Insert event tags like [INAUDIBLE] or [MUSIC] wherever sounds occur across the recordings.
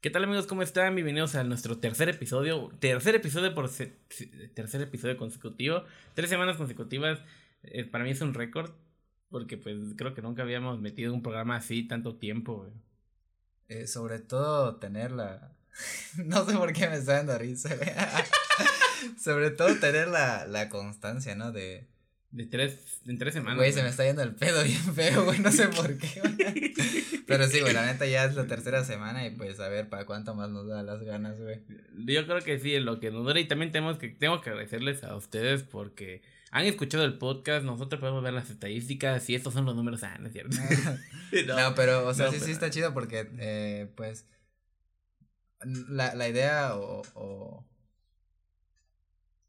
¿Qué tal amigos? ¿Cómo están? Bienvenidos a nuestro tercer episodio. Tercer episodio por tercer episodio consecutivo. Tres semanas consecutivas. Eh, para mí es un récord. Porque pues creo que nunca habíamos metido un programa así tanto tiempo. Eh, sobre todo tener la... [LAUGHS] no sé por qué me está dando risa. [LAUGHS] sobre todo tener la, la constancia, ¿no? De de tres, en tres semanas. Güey, se me está yendo el pedo bien feo, güey, no sé por qué. [LAUGHS] Pero sí, güey, la neta ya es la tercera semana y pues a ver para cuánto más nos da las ganas, güey. Yo creo que sí, en lo que nos dura y también tenemos que, tengo que agradecerles a ustedes porque han escuchado el podcast, nosotros podemos ver las estadísticas y estos son los números, ah, no es cierto. [LAUGHS] [LAUGHS] no, pero, o sea, sí, sí está chido porque, eh, pues, la, la idea o, o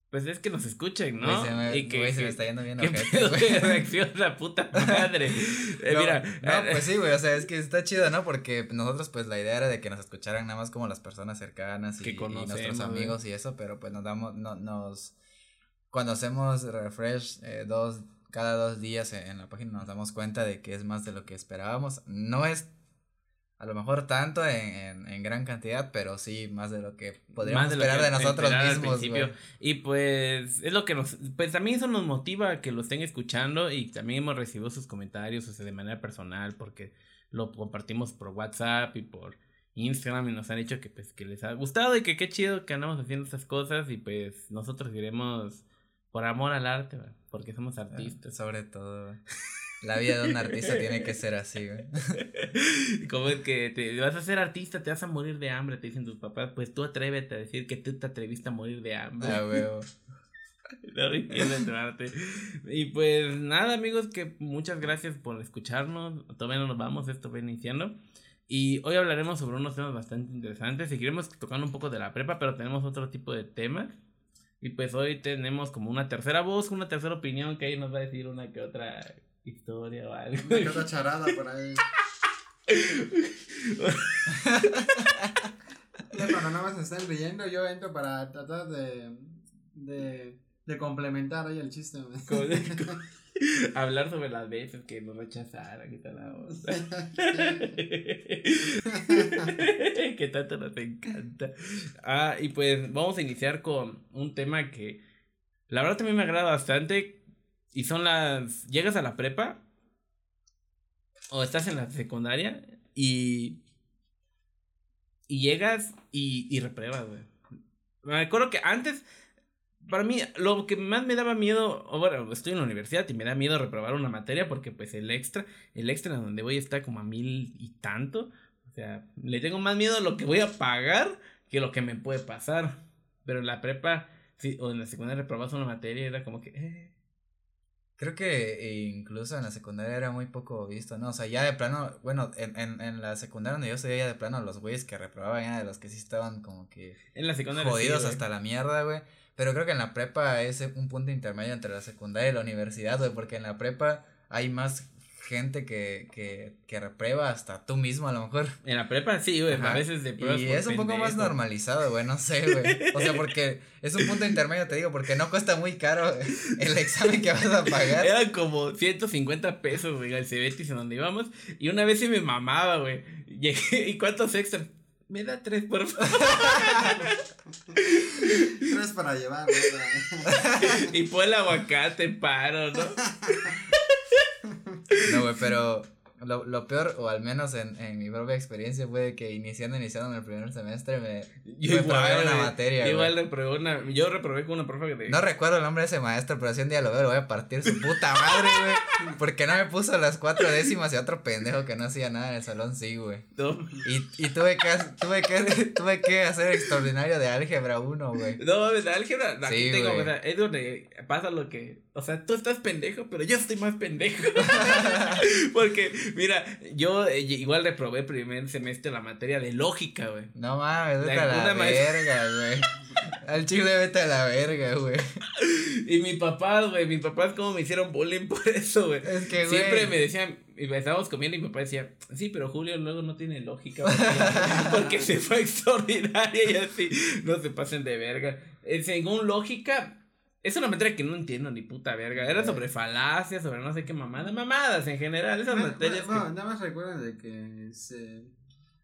pues es que nos escuchen, ¿no? me, y que, se me está yendo bien ¿Qué pedo de [LAUGHS] reacción la puta [LAUGHS] madre? Eh, mira. No, eh, pues sí, güey, o sea, es que [LAUGHS] está chido, ¿no? Porque nosotros, pues, la idea era de que nos escucharan nada más como las personas cercanas y, y nuestros amigos y eso, pero pues nos damos, no, nos, cuando hacemos refresh eh, dos, cada dos días en la página nos damos cuenta de que es más de lo que esperábamos. No es a lo mejor tanto en, en, gran cantidad, pero sí más de lo que podríamos esperar de nosotros mismos. Y pues es lo que nos, pues también eso nos motiva a que lo estén escuchando y también hemos recibido sus comentarios, o sea, de manera personal, porque lo compartimos por WhatsApp y por Instagram y nos han dicho que pues que les ha gustado y que qué chido que andamos haciendo estas cosas y pues nosotros iremos por amor al arte, porque somos ah, artistas. Sobre todo. [LAUGHS] La vida de un artista tiene que ser así, güey. [LAUGHS] Como es que te vas a ser artista, te vas a morir de hambre, te dicen tus papás, pues tú atrévete a decir que tú te atreviste a morir de hambre. Ah, güey. [LAUGHS] No Y pues nada, amigos, que muchas gracias por escucharnos. Todavía no nos vamos, esto va iniciando. Y hoy hablaremos sobre unos temas bastante interesantes. Seguiremos tocando un poco de la prepa, pero tenemos otro tipo de temas. Y pues hoy tenemos como una tercera voz, una tercera opinión que ahí nos va a decir una que otra historia o algo. Una otra charada por ahí. cuando nada más se están riendo, yo entro para tratar de, de, de complementar ahí el chiste. [LAUGHS] Hablar sobre las veces que nos rechazaron y tal la onda. [LAUGHS] que tanto nos encanta. Ah, y pues vamos a iniciar con un tema que la verdad también me agrada bastante y son las. Llegas a la prepa. O estás en la secundaria. Y. Y llegas y, y repruebas, güey. Me acuerdo que antes. Para mí, lo que más me daba miedo, bueno, estoy en la universidad y me da miedo reprobar una materia porque pues el extra, el extra donde voy está como a mil y tanto. O sea, le tengo más miedo a lo que voy a pagar que lo que me puede pasar. Pero en la prepa, o en la secundaria reprobas una materia, era como que, eh, Creo que incluso en la secundaria era muy poco visto, ¿no? O sea, ya de plano, bueno, en, en, en la secundaria donde yo estudié ya de plano los güeyes que reprobaban eran de los que sí estaban como que en la secundaria jodidos hasta la mierda, güey. Pero creo que en la prepa es un punto intermedio entre la secundaria y la universidad, güey, porque en la prepa hay más gente que, que, que reprueba hasta tú mismo a lo mejor. En la prepa sí, güey, a veces de pruebas. Y es un poco más normalizado, güey, no sé, güey. O sea, porque es un punto intermedio, te digo, porque no cuesta muy caro el examen que vas a pagar. Era como 150 pesos, güey, al Cebetis en donde íbamos. Y una vez sí me mamaba, güey. Llegué, ¿y cuántos extras? Me da tres, por favor. tres para llevar, güey. [LAUGHS] y por el aguacate paro, ¿no? No, güey, pero lo, lo peor, o al menos en, en mi propia experiencia, fue que iniciando, iniciando en el primer semestre me, yo igual, una materia. Yo igual reprobé una, yo reprobé con una profe que No recuerdo el nombre de ese maestro, pero si un día lo veo, lo voy a partir su puta madre, güey. Porque no me puso las cuatro décimas y otro pendejo que no hacía nada en el salón, sí, güey. Y, y tuve que, tuve que, [LAUGHS] tuve que hacer extraordinario de álgebra 1, güey. No, de álgebra, aquí tengo, o sea, es donde pasa lo que, o sea, tú estás pendejo, pero yo estoy más pendejo. [LAUGHS] [LAUGHS] Porque Mira, yo eh, igual reprobé primer semestre la materia de lógica, güey. No mames, vete a la verga, güey. Al chile vete a la verga, güey. Y mi papá, güey, mi papá es como me hicieron bullying por eso, güey. Es que, güey. Siempre me decían, y estábamos comiendo y mi papá decía, sí, pero Julio luego no tiene lógica [LAUGHS] porque, se fue extraordinaria y así, no se pasen de verga. Eh, según lógica, es una materia que no entiendo ni puta verga. Era sobre falacias, sobre no sé qué mamadas. Mamadas en general, esas materias. No, nada más recuerden de que se.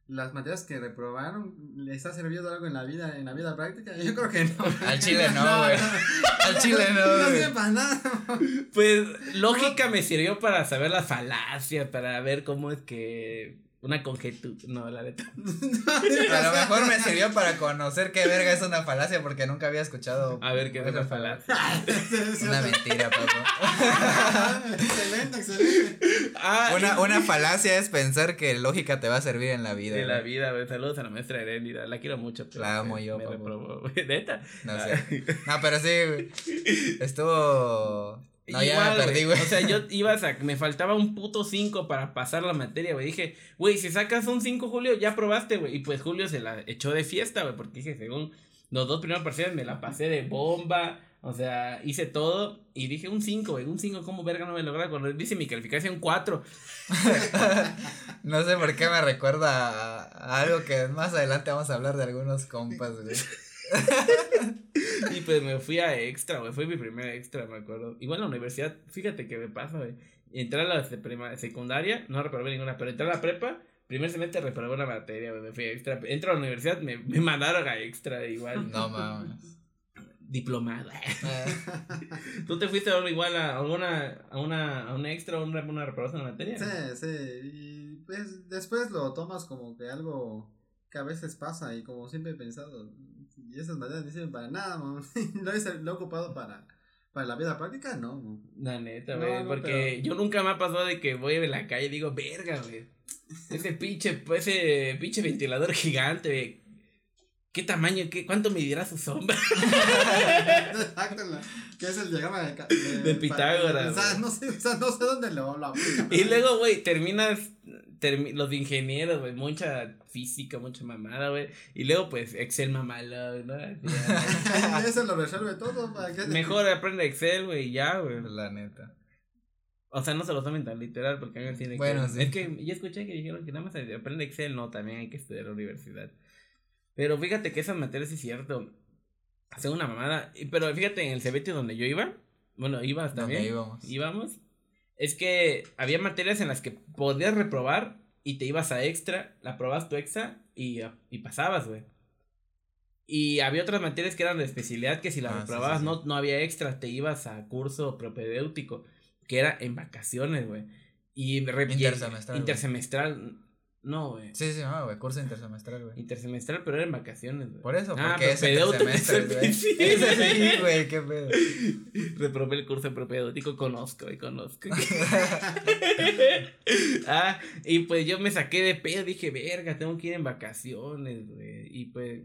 las materias que reprobaron les ha servido algo en la vida, en la vida práctica? Yo creo que no. [LAUGHS] Al chile no, [LAUGHS] güey. Al chile no, No sirve para nada. Pues lógica me sirvió para saber las falacias, para ver cómo es que una conjetura. No, la neta. [LAUGHS] A lo mejor me sirvió para conocer qué verga es una falacia porque nunca había escuchado. A ver qué es una falacia. [LAUGHS] Una [LAUGHS] mentira, papá. excelente, excelente. Ah, Una, una falacia es pensar que lógica te va a servir en la vida. de la vida, güey. Saludos a la maestra Heréndida. La quiero mucho. pero La amo me- yo, Me reprobó. Neta. No sé. No, pero sí. Estuvo. No, ya Igual, me perdí, güey. O sea, yo [LAUGHS] iba a sac- me faltaba un puto 5 para pasar la materia, güey. Dije, güey, si sacas un 5, Julio, ya probaste, güey. Y pues Julio se la echó de fiesta, güey, porque dije, según los dos primeros parciales me la pasé de bomba. O sea, hice todo y dije un 5, güey. Un 5, ¿cómo verga no me logra? Cuando dice mi calificación 4. [LAUGHS] No sé por qué me recuerda a, a algo que más adelante vamos a hablar de algunos compas, güey. [LAUGHS] Pues me fui a extra, güey. Fue mi primer extra, me acuerdo. Igual en la universidad, fíjate que me pasa, güey. Entré a la prima- secundaria, no reprobé ninguna, pero entré a la prepa, primer semestre reprobé una materia, güey. Me fui a extra. Entro a la universidad, me, me mandaron a extra igual. No mames. Diplomado. Eh, [LAUGHS] ¿Tú te fuiste igual a alguna, a una, a un extra o una, una reprobación de materia? Sí, sí. Y pues después lo tomas como que algo que a veces pasa y como siempre he pensado, y esas materias no sirven para nada, mamá. [LAUGHS] ¿Lo he, lo he ocupado para, para la vida práctica? No, mamá. La neta, No, güey. no, porque pero- yo nunca me ha pasado de que voy en la calle y digo, verga, güey. Ese pinche, ese pinche ventilador gigante, güey. ¿Qué tamaño? Qué, ¿Cuánto medirá su sombra? [LAUGHS] Exacto, la- que es el diagrama de, de, De Pitágoras, O sea, no sé, o sea, no sé dónde lo, lo aplica. Y luego, güey, terminas termi- los de ingenieros, güey, mucha física, mucha mamada, güey. Y luego, pues, Excel mamalo, ¿no? [LAUGHS] Eso lo resuelve todo. [LAUGHS] Mejor aprende Excel, güey, y ya, güey. La neta. O sea, no se lo tomen tan literal porque alguien tiene Bueno, que... sí. Es que ya escuché que dijeron que nada más aprende Excel, no, también hay que estudiar la universidad. Pero fíjate que esas materias sí es cierto. Hacen una mamada. Pero fíjate, en el CBT donde yo iba, bueno, ibas ¿Dónde también. íbamos? íbamos, es que había materias en las que podías reprobar y te ibas a extra, la probabas tu extra y, y pasabas, güey. Y había otras materias que eran de especialidad que si las Ah, reprobabas sí, sí. No, no había extra, te ibas a curso propedéutico, que era en vacaciones, güey. Y Intersemestral. Intersemestral, no, güey. Sí, sí, no, güey. Curso intersemestral, güey. Intersemestral, pero era en vacaciones, güey. Por eso, Ah, porque es semestre, güey. sí. Güey, qué pedo. [LAUGHS] Reprobé el curso propedéutico, conozco y conozco. [LAUGHS] ah, y pues yo me saqué de pedo, dije, verga, tengo que ir en vacaciones, güey. Y pues,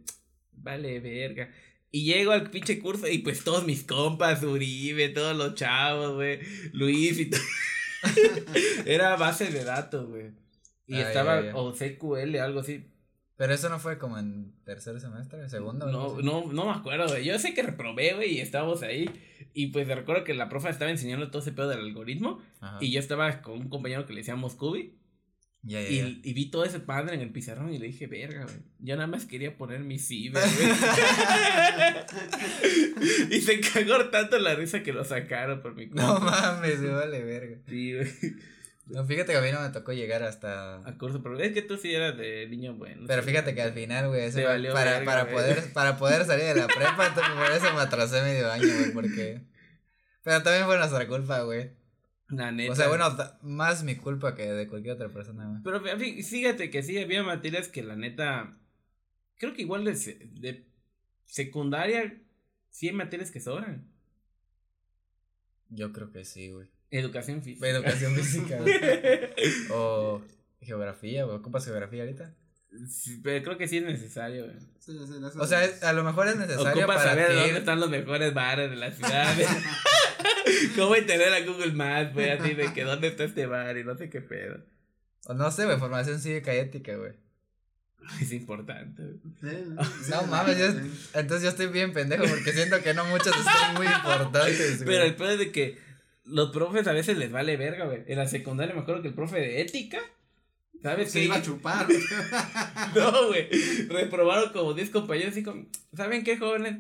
vale, verga. Y llego al pinche curso y pues todos mis compas, Uribe, todos los chavos, güey, Luis y todo. [LAUGHS] Era base de datos, güey. Y Ah, estaba, ya, ya. o CQL, algo así. Pero eso no fue como en tercer semestre, segundo. No, así? no, no me acuerdo, güey. Yo sé que reprobé, güey, y estábamos ahí. Y pues recuerdo que la profa estaba enseñando todo ese pedo del algoritmo. Ajá. Y yo estaba con un compañero que le decíamos Cubi. Y, vi todo ese padre en el pizarrón y le dije, verga, güey. Yo nada más quería poner mi ciber, [LAUGHS] güey. [LAUGHS] y se cagó tanto la risa que lo sacaron por mi culpa. No mames, me vale verga. Sí, güey. No, fíjate que a mí no me tocó llegar hasta. A curso, pero es que tú sí eras de niño bueno. Pero fíjate que al final, güey, eso para, verga, para güey. poder, [LAUGHS] para poder salir de la prepa, entonces por eso me atrasé medio año, güey, porque. Pero también fue nuestra culpa, güey. La neta. O sea, bueno, más mi culpa que de cualquier otra persona, güey. Pero fí- fíjate que sí, había materias que la neta. Creo que igual de, de secundaria, sí hay materias que sobran. Yo creo que sí, güey. Educación física. Educación física. [LAUGHS] O geografía, güey. ¿Ocupas geografía ahorita? Sí, pero creo que sí es necesario, güey. Sí, sí, eso O sea, es- a lo mejor es necesario Ocupa para saber ti. dónde están los mejores bares de la ciudad. [LAUGHS] ¿Cómo entender a Google Maps, güey? Así de que dónde está este bar y no sé qué pedo. O no sé, güey, formación cívica y ética, güey. Es importante, güey. sí, [LAUGHS] sí, No sí, mames, yo, sí. entonces yo estoy bien pendejo porque siento que no muchos están muy importantes, güey. Pero el pedo es de que los profes a veces les vale verga, güey. En la secundaria me acuerdo que el profe de ética, ¿sabes Se qué? iba a chupar. [LAUGHS] No, güey. Reprobaron como 10 compañeros y como, ¿saben qué, jóvenes?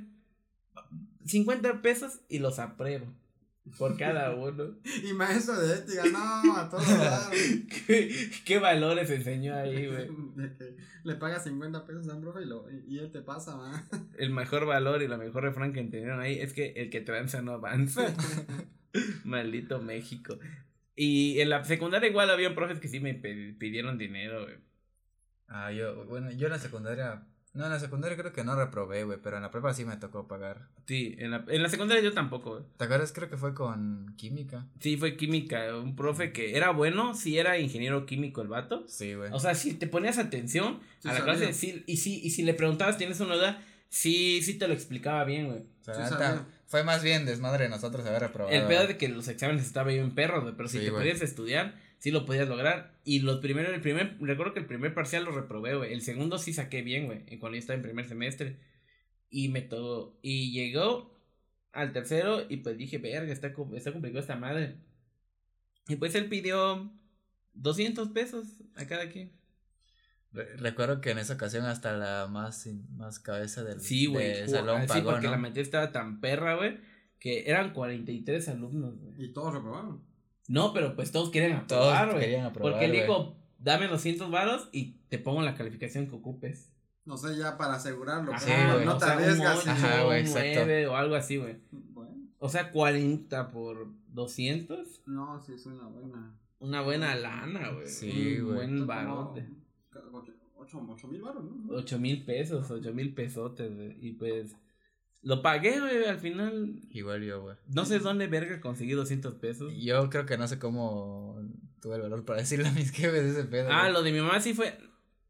50 pesos y los apruebo. por cada [LAUGHS] uno. Y maestro de ética, no, a todos lados. [LAUGHS] ¿Qué, ¿Qué, valores enseñó ahí, güey? le paga 50 pesos a un profe y, lo, y, él te pasa, man. El mejor valor y la mejor refrán que entendieron ahí es que el que tranza no avanza. Maldito México. Y en la secundaria igual había profes que sí me pidieron dinero, güey. Ah, yo, bueno, yo en la secundaria no, en la secundaria creo que no reprobé, güey, pero en la prepa sí me tocó pagar. Sí, en la, en la secundaria yo tampoco, güey. ¿Te acuerdas? Creo que fue con química. Sí, fue química, un profe que era bueno, sí era ingeniero químico el vato. Sí, güey. O sea, si te ponías atención a la clase, sí, y, sí, y si le preguntabas, ¿tienes una duda? Sí, sí te lo explicaba bien, güey. O sea, fue más bien desmadre de nosotros haber reprobado. El peor de que los exámenes estaba yo en perros, güey, pero si te podías estudiar sí lo podías lograr. Y los primeros, el primer, recuerdo que el primer parcial lo reprobé, güey. El segundo sí saqué bien, güey, cuando yo estaba en primer semestre. Y me todo, y llegó al tercero y pues dije, verga, está, está complicado esta madre. Y pues él pidió 200 pesos a cada quien. Recuerdo que en esa ocasión hasta la más, más cabeza del sí, güey, salón pagó, Sí, porque la mente estaba tan perra, güey, que eran 43 alumnos, güey. Y todos reprobaron. No, pero pues todos quieren aprobar, güey. Porque él dijo, dame 200 varos y te pongo la calificación que ocupes. No sé, ya para asegurarlo. Ajá, no, te arriesgas. Ajá, güey, exacto. o algo así, güey. Bueno. O sea, 40 por 200. No, sí, es una buena. Una buena lana, güey. Sí, güey. Un buen barote. 8 mil baros, ¿no? 8 mil pesos, 8 mil pesotes, güey. Y pues lo pagué, güey, al final. Igual yo, güey. No sé dónde verga conseguí 200 pesos. Yo creo que no sé cómo tuve el valor para decirle a mis [LAUGHS] jefes ese pedo. Ah, lo de mi mamá sí fue.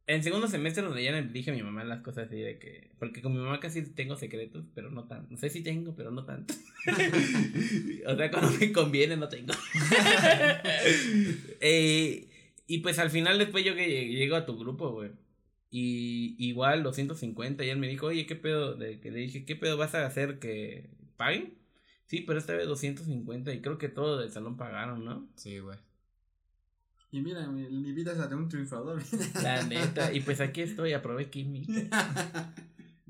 En segundo semestre donde ya le dije a mi mamá las cosas así de que. Porque con mi mamá casi tengo secretos, pero no tanto. No sé si tengo, pero no tanto. [LAUGHS] o sea, cuando me conviene no tengo. [LAUGHS] eh, y pues al final después yo que llego a tu grupo, güey. Y igual 250 y él me dijo, oye, ¿qué pedo? De, que le dije, ¿qué pedo vas a hacer que paguen? Sí, pero esta vez 250 y creo que todo del salón pagaron, ¿no? Sí, güey. Y mira, mi, vida es la de un triunfador. La [LAUGHS] neta, y pues aquí estoy, aprobé química. [LAUGHS]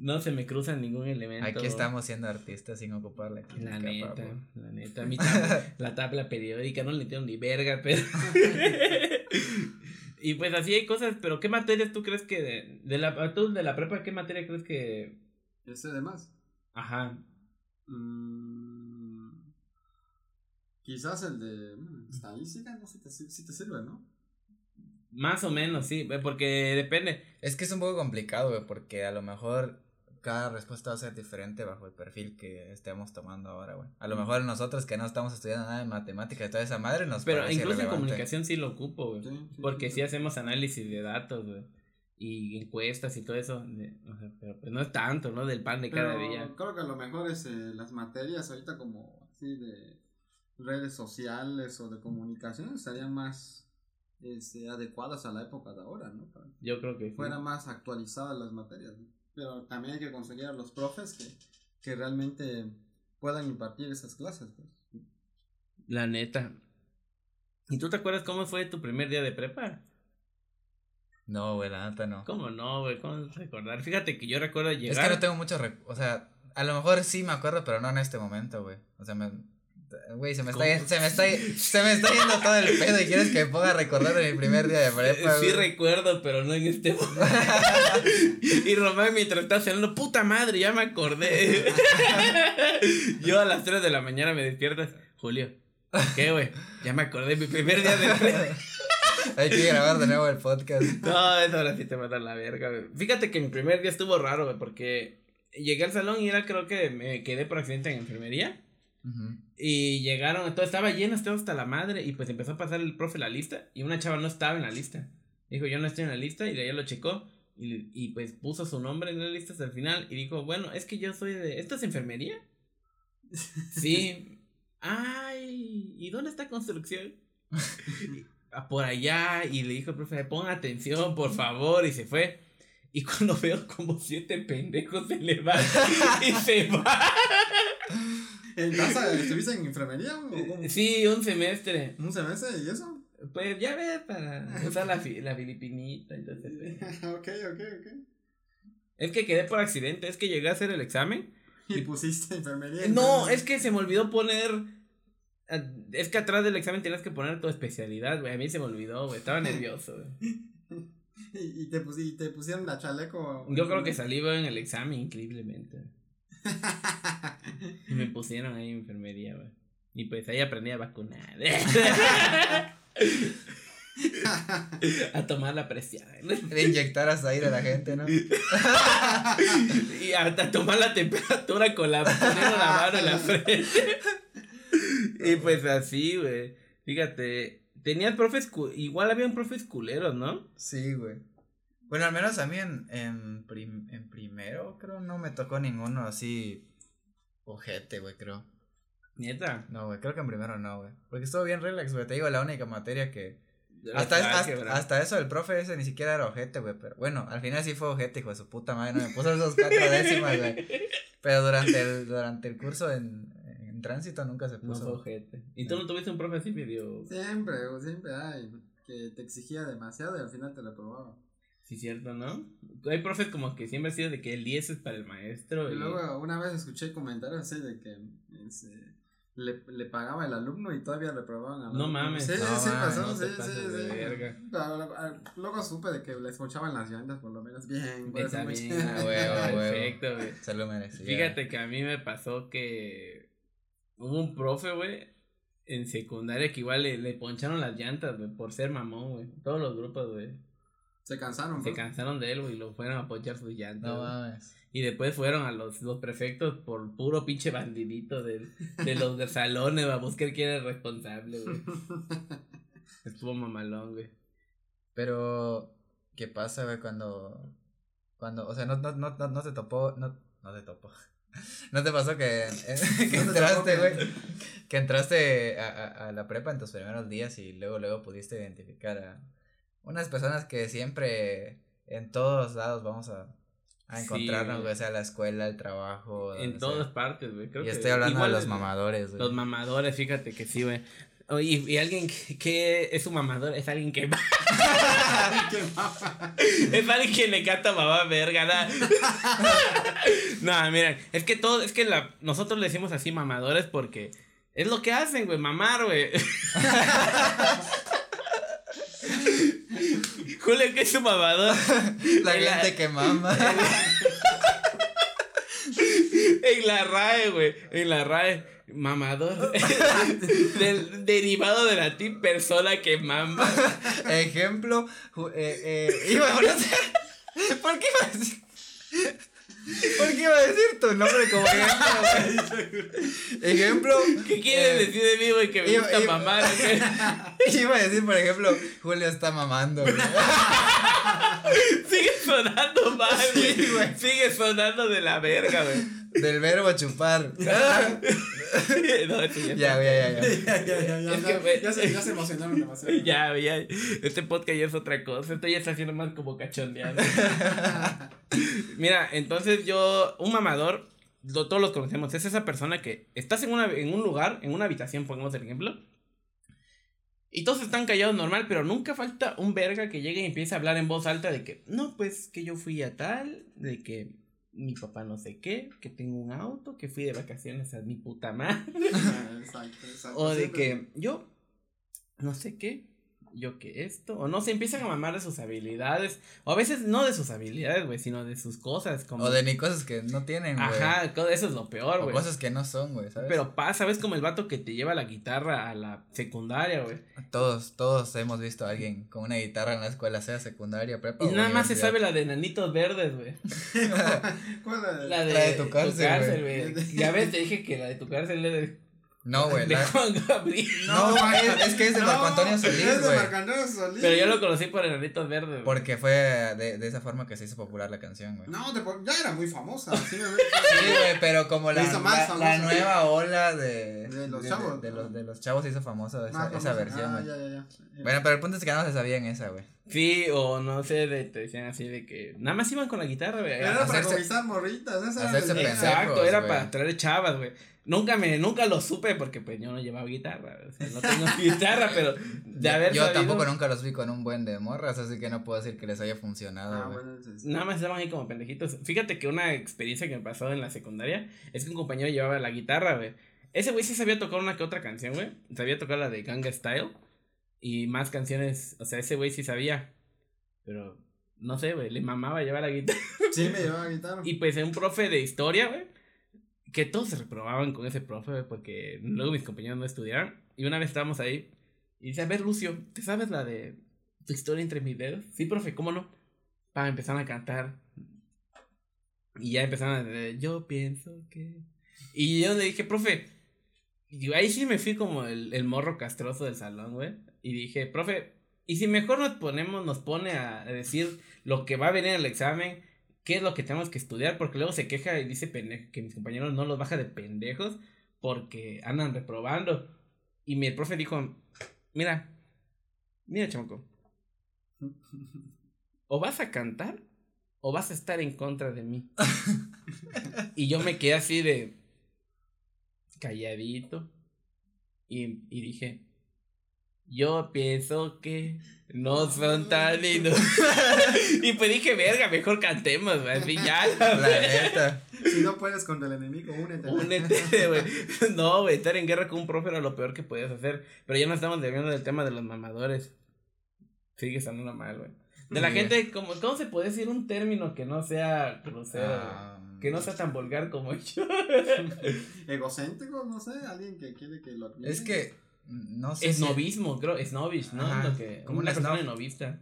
No se me cruza ningún elemento. Aquí estamos siendo artistas sin ocupar la química. La neta, la neta. [LAUGHS] la tabla periódica no le entiendo ni verga, pero. Y pues así hay cosas, pero ¿qué materias tú crees que de, de la tú de la prepa qué materia crees que ese de más? Ajá. Mm, quizás el de mm, estadística, no sé si te, sirve, ¿no? Más o menos, sí, porque depende. Es que es un poco complicado, güey, porque a lo mejor cada respuesta va a ser diferente bajo el perfil que estemos tomando ahora, güey. A lo mejor nosotros que no estamos estudiando nada de matemática y toda esa madre nos Pero incluso en comunicación sí lo ocupo, güey. porque sí, hacemos análisis de datos, güey. Y encuestas y todo eso. pero pues no es tanto, ¿no? Del pan de cada día. Creo que a lo mejor es eh, las materias ahorita como así de redes sociales o de comunicación estarían más este, adecuadas a la época de ahora, ¿no? Yo creo que Fueran más actualizadas las materias. ¿no? Pero también hay que conseguir a los profes que, que realmente puedan impartir esas clases. Pues. La neta. ¿Y tú te acuerdas cómo fue tu primer día de prepa? No, güey, la neta no. ¿Cómo no, güey? ¿Cómo recordar? Fíjate que yo recuerdo llegar. Es que no tengo mucho. O sea, a lo mejor sí me acuerdo, pero no en este momento, güey. O sea, me, Güey, se me, está, se, me está, se me está yendo todo el pedo y quieres que ponga a recordar mi primer día de prepa. Sí recuerdo, pero no en este momento. [LAUGHS] y Román mientras estaba cenando, puta madre, ya me acordé. Yo a las 3 de la mañana me despiertas, Julio. ¿Qué, güey? Ya me acordé mi primer día de prepa. Hay que grabar de nuevo el podcast. No, eso ahora sí te mata la verga, güey. Fíjate que mi primer día estuvo raro, güey, porque llegué al salón y era creo que me quedé por accidente en enfermería. Y llegaron, todo estaba lleno, estaba hasta la madre. Y pues empezó a pasar el profe la lista. Y una chava no estaba en la lista. Dijo, yo no estoy en la lista. Y de ahí lo checó. Y, y pues puso su nombre en la lista hasta el final. Y dijo, bueno, es que yo soy de. ¿Esto es enfermería? [LAUGHS] sí. Ay, ¿y dónde está construcción? por allá. Y le dijo el profe, pon atención, por favor. Y se fue. Y cuando [LAUGHS] veo como siete pendejos se levantan y se [LAUGHS] van. ¿En casa estuviste en enfermería? O Sí, un semestre. ¿Un semestre y eso? Pues ya ves, para [LAUGHS] usar la, la filipinita y todo [LAUGHS] ok, ok, ok. Es que quedé por accidente, es que llegué a hacer el examen. Y, pusiste enfermería. No, es que se me olvidó poner Es que atrás del examen tienes que poner tu especialidad, güey. A mí se me olvidó, güey. Estaba [LAUGHS] nervioso, güey. ¿Y, te te pusieron la chaleco? Yo creo que salí en el examen increíblemente. Y me pusieron ahí en enfermería, güey. Y pues ahí aprendí a vacunar. [LAUGHS] a tomar la presión. De inyectar ahí a la gente, ¿no? [LAUGHS] y hasta tomar la temperatura con la, poniendo la mano en la frente. y pues así, güey. Fíjate, tenías profes, igual había un profes culeros, ¿no? Sí, güey. Bueno, al menos a mí en, en, en primero, creo, no me tocó ninguno así ojete, güey, creo. ¿Nieta? No, güey, creo que en primero no, güey. Porque estuvo bien relax, güey. Te digo, la única materia que hasta, hasta, eso, el profe ese ni siquiera era ojete, güey. Pero bueno, al final sí fue ojete, hijo de su puta madre. No me puso esos cuatro [LAUGHS] décimas, güey. Pero durante el, durante el curso en, en tránsito nunca se puso. No ojete. ¿Y tú no tuviste un profe así medio.? Siempre, siempre hay. Que te exigía demasiado y al final te lo probaba. Sí, cierto, ¿no? Hay profes como que siempre ha sido de que el 10 es para el maestro. Y, luego una vez escuché comentarios así de que. Ese, le, le pagaba el alumno y todavía le probaban al No mames. Sí, sí, sí, pasó, sí, sí, sí. Luego supe de que les escuchaban las llantas, por lo menos. Bien, pues. [LAUGHS] Perfecto, güey. Se lo merecía. Fíjate que a mí me pasó que hubo un profe, güey, en secundaria que igual le, le poncharon las llantas, güey, por ser mamón, güey. Todos los grupos, güey. Se cansaron, Se cansaron de él, güey, y lo fueron a ponchar sus llantas. No mames. Y después fueron a los, los prefectos por puro pinche bandidito de, de los de salones, a buscar quién era responsable, güey. [LAUGHS] Estuvo mamalón, güey. Pero, ¿qué pasa, güey, cuando, cuando, o sea, no, no, no, no, te topó, no, no te topó. [LAUGHS] ¿No te pasó que, [LAUGHS] que entraste, güey? Que entraste a, a, a, la prepa en tus primeros días y luego, luego pudiste identificar a unas personas que siempre en todos lados vamos a a encontrarnos, güey, sea la escuela, el trabajo. En todas partes, güey. y estoy hablando de los mamadores, güey. Los mamadores, fíjate que sí, güey. Y, y, alguien que, es un mamador es alguien que. [LAUGHS] es alguien que le canta mamá verga. [LAUGHS] no, miren, es que todo, es que la, nosotros le decimos así mamadores porque es lo que hacen, güey, mamar, güey. [LAUGHS] Julio, que es un mamador. [LAUGHS] La gente que mama. [LAUGHS] en la RAE, güey. En la RAE, mamador. [LAUGHS] Del, derivado de la tip persona que mama. Ejemplo, eh, eh, iba a ¿Por qué iba a decir? ¿Por qué iba a decir tu nombre como ejemplo, Ejemplo. ¿Qué quieres eh, decir de mí, güey? Que me gusta mamar, [LAUGHS] Iba a decir, por ejemplo, Julio está mamando, [LAUGHS] Sigue sonando mal, güey. Sigue sonando de la verga, güey. Del verbo chupar. [LAUGHS] no, ya, ya, ya, [LAUGHS] ya. Ya, ya, ya. Es que, ya, se, ya se emocionaron demasiado. [LAUGHS] Ya, ya. Este podcast ya es otra cosa. Esto ya está haciendo más como cachondeado. Mira, entonces yo, un mamador, todos los conocemos. Es esa persona que estás en, una, en un lugar, en una habitación, pongamos el ejemplo. Y todos están callados normal, pero nunca falta un verga que llegue y empiece a hablar en voz alta de que, no, pues que yo fui a tal, de que mi papá no sé qué, que tengo un auto, que fui de vacaciones a mi puta madre. exacto, exacto. O de que yo no sé qué, yo que esto, o no se empiezan a mamar de sus habilidades, o a veces no de sus habilidades, güey, sino de sus cosas. Como... O de ni cosas que no tienen, güey. Ajá, eso es lo peor, güey. cosas que no son, güey, ¿sabes? Pero pasa, ¿sabes? Como el vato que te lleva la guitarra a la secundaria, güey. Todos, todos hemos visto a alguien con una guitarra en la escuela, sea secundaria, prepa. Y nada más se sabe la de nanitos verdes, güey. [LAUGHS] ¿Cuál la de? La de, tu cárcel, güey. Ya ves, te dije que la de tu cárcel es de no, [LAUGHS] güey. De Juan Gabriel. No, es, es, que es de Marco Antonio Solís, Es de Marco Antonio Solís. Pero yo lo conocí por Enanitos Verdes, güey. Porque fue de, de esa forma que se hizo popular la canción, güey. No, ya era muy famosa. Sí, güey, pero como la, la, la, nueva ola de. De los chavos. De, los, de los chavos se hizo famosa esa, esa versión, ah, güey. Ah, ya, ya, ya. Bueno, pero el punto es que no se sabía en esa, güey. Sí, o no sé, de, te decían así de que nada más iban con la guitarra, güey. Era para improvisar morritas, esa era Exacto, era para traer chavas, güey. Nunca me, nunca lo supe porque pues yo no llevaba guitarra, o sea, no tengo [LAUGHS] guitarra, pero de haber Yo tampoco nunca los vi con un buen de morras, así que no puedo decir que les haya funcionado. Ah, bueno, Nada más estaban ahí como pendejitos. Fíjate que una experiencia que me pasó en la secundaria es que un compañero llevaba la guitarra, güey. ese güey sí sabía tocar una que otra canción, güey. Sabía tocar la de Ganga Style. Y más canciones, o sea, ese güey sí sabía. Pero, no sé, güey, le mamaba llevar la guitarra. Sí, me llevaba la guitarra. [LAUGHS] Y pues un profe de historia, güey. Que todos se reprobaban con ese profe, porque luego mis compañeros no estudiaron. Y una vez estábamos ahí. Y dice, a ver, Lucio, ¿te sabes la de tu historia entre mis dedos? Sí, profe, ¿cómo no? Para empezar a cantar. Y ya empezaron a decir, yo pienso que... Y yo le dije, profe, y ahí sí me fui como el, el morro castroso del salón, güey. Y dije, profe, ¿y si mejor nos ponemos, nos pone a decir lo que va a venir en el examen? ¿Qué es lo que tenemos que estudiar? Porque luego se queja y dice que mis compañeros no los baja de pendejos porque andan reprobando. Y mi profe dijo, mira, mira, chamaco. O vas a cantar o vas a estar en contra de mí. y yo me quedé así de calladito. Y, y dije, yo pienso que no son tan [LAUGHS] lindos. [LAUGHS] y pues dije, verga, mejor cantemos, así ya. [LAUGHS] La neta. Si no puedes contra el enemigo, únete. Únete, güey. No, güey, estar en guerra con un profe era lo peor que podías hacer. Pero ya no estamos debiendo del tema de los mamadores. Sigue estando mal, güey. De la gente, como, ¿cómo se puede decir un término que no sea grosero? Ah, que no sea tan vulgar como yo. Egocéntrico, no sé, alguien que quiere que lo admire. Es que no sé. Esnovismo, creo, snobbish, ¿no? Lo que, como una persona novista.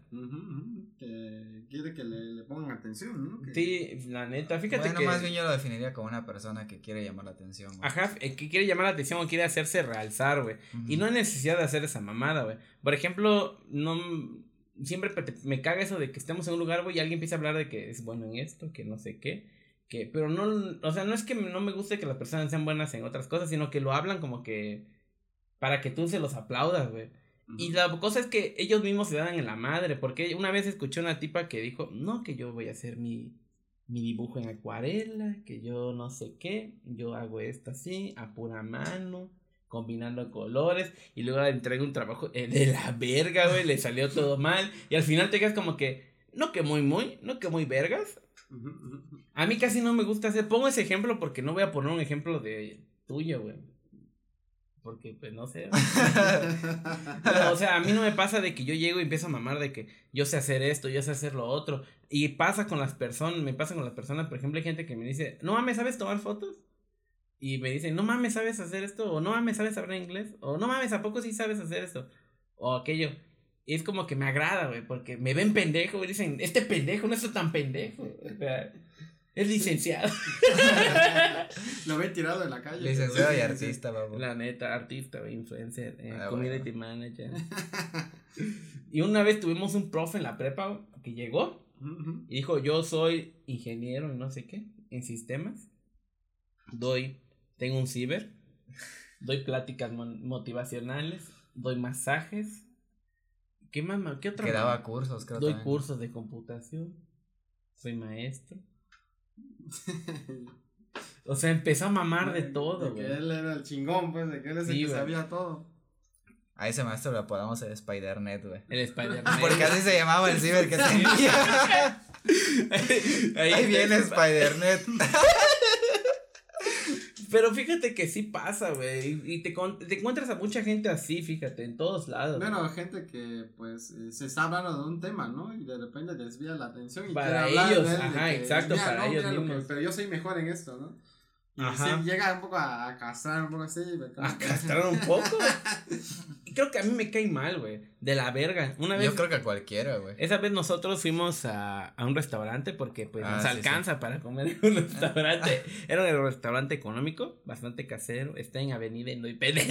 Que quiere que le, le, pongan atención, ¿no? Sí, la neta, fíjate bueno, más bien yo lo definiría como una persona que quiere llamar la atención. Ajá, eh, que quiere llamar la atención o quiere hacerse realzar, güey. Y no hay necesidad de hacer esa mamada, güey. Por ejemplo, no siempre me caga eso de que estemos en un lugar, güey, y alguien empieza a hablar de que es bueno en esto, que no sé qué, que, pero no, o sea, no es que no me guste que las personas sean buenas en otras cosas, sino que lo hablan como que para que tú se los aplaudas, güey. Y la cosa es que ellos mismos se dan en la madre, porque una vez escuché una tipa que dijo, no, que yo voy a hacer mi, mi dibujo en acuarela, que yo no sé qué, yo hago esto así, a pura mano, combinando colores, y luego le entrego un trabajo eh, de la verga, güey, le salió [LAUGHS] todo mal, y al final te quedas como que, no que muy, muy, no que muy vergas. A mí casi no me gusta hacer, pongo ese ejemplo porque no voy a poner un ejemplo de tuyo, güey porque pues no sé. [LAUGHS] o sea, a mí no me pasa de que yo llego y empiezo a mamar de que yo sé hacer esto, yo sé hacer lo otro. Y pasa con las personas, me pasa con las personas, por ejemplo, hay gente que me dice, no mames, ¿sabes tomar fotos? Y me dicen, no mames, ¿sabes hacer esto? O no mames, ¿sabes hablar inglés? O no mames, ¿a poco sí sabes hacer esto? O aquello. Y es como que me agrada, güey, porque me ven pendejo, y dicen, este pendejo no es tan pendejo. O sea, es licenciado. [LAUGHS] Lo ven tirado en la calle. Licenciado y artista, vamos. La neta, artista, influencer, eh, ah, community manager. [LAUGHS] y una vez tuvimos un profe en la prepa que llegó y dijo, yo soy ingeniero en no sé qué, en sistemas. Doy, tengo un ciber. Doy pláticas motivacionales. Doy masajes. ¿Qué más? ¿Qué otra? Que daba cursos, creo. Doy cursos de computación. Soy maestro. O sea, empezó a mamar de todo, güey. Que él era el chingón, pues, de que él es el que sabía todo. A ese maestro lo podamos el Spider-Net, güey. El Spider-Net. [LAUGHS] Porque así se llamaba el ciber que tenía. [LAUGHS] Ahí, Ahí viene Spider-Net. Pero fíjate que sí pasa, güey. Y te, te, encuentras a mucha gente así, fíjate, en todos lados. Bueno, gente que pues eh, se está hablando de un tema, ¿no? Y de repente desvía la atención y para ellos, ajá, exacto, para ellos mismos. pero yo soy mejor en esto, ¿no? Ajá. llega un poco a, castrar un poco así. A castrar un poco. [LAUGHS] creo que a mí me cae mal, güey. De la verga. Una vez. Yo creo que a cualquiera, güey. Esa vez nosotros fuimos a, a un restaurante porque pues ah, nos alcanza para comer en un restaurante. [LAUGHS] Era un restaurante económico, bastante casero. Está en Avenida Indoipede.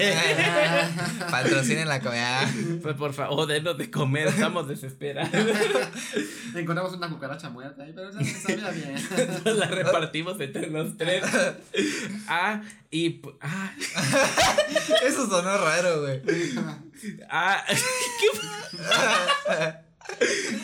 Patrocinen la comida. [LAUGHS] Pues por favor, denos de comer, estamos desesperados. [LAUGHS] Encontramos una cucaracha muerta ahí, pero esa sabía bien. la repartimos entre los tres. Ah, y. Ah. Eso sonó raro, güey. Ah, [LAUGHS]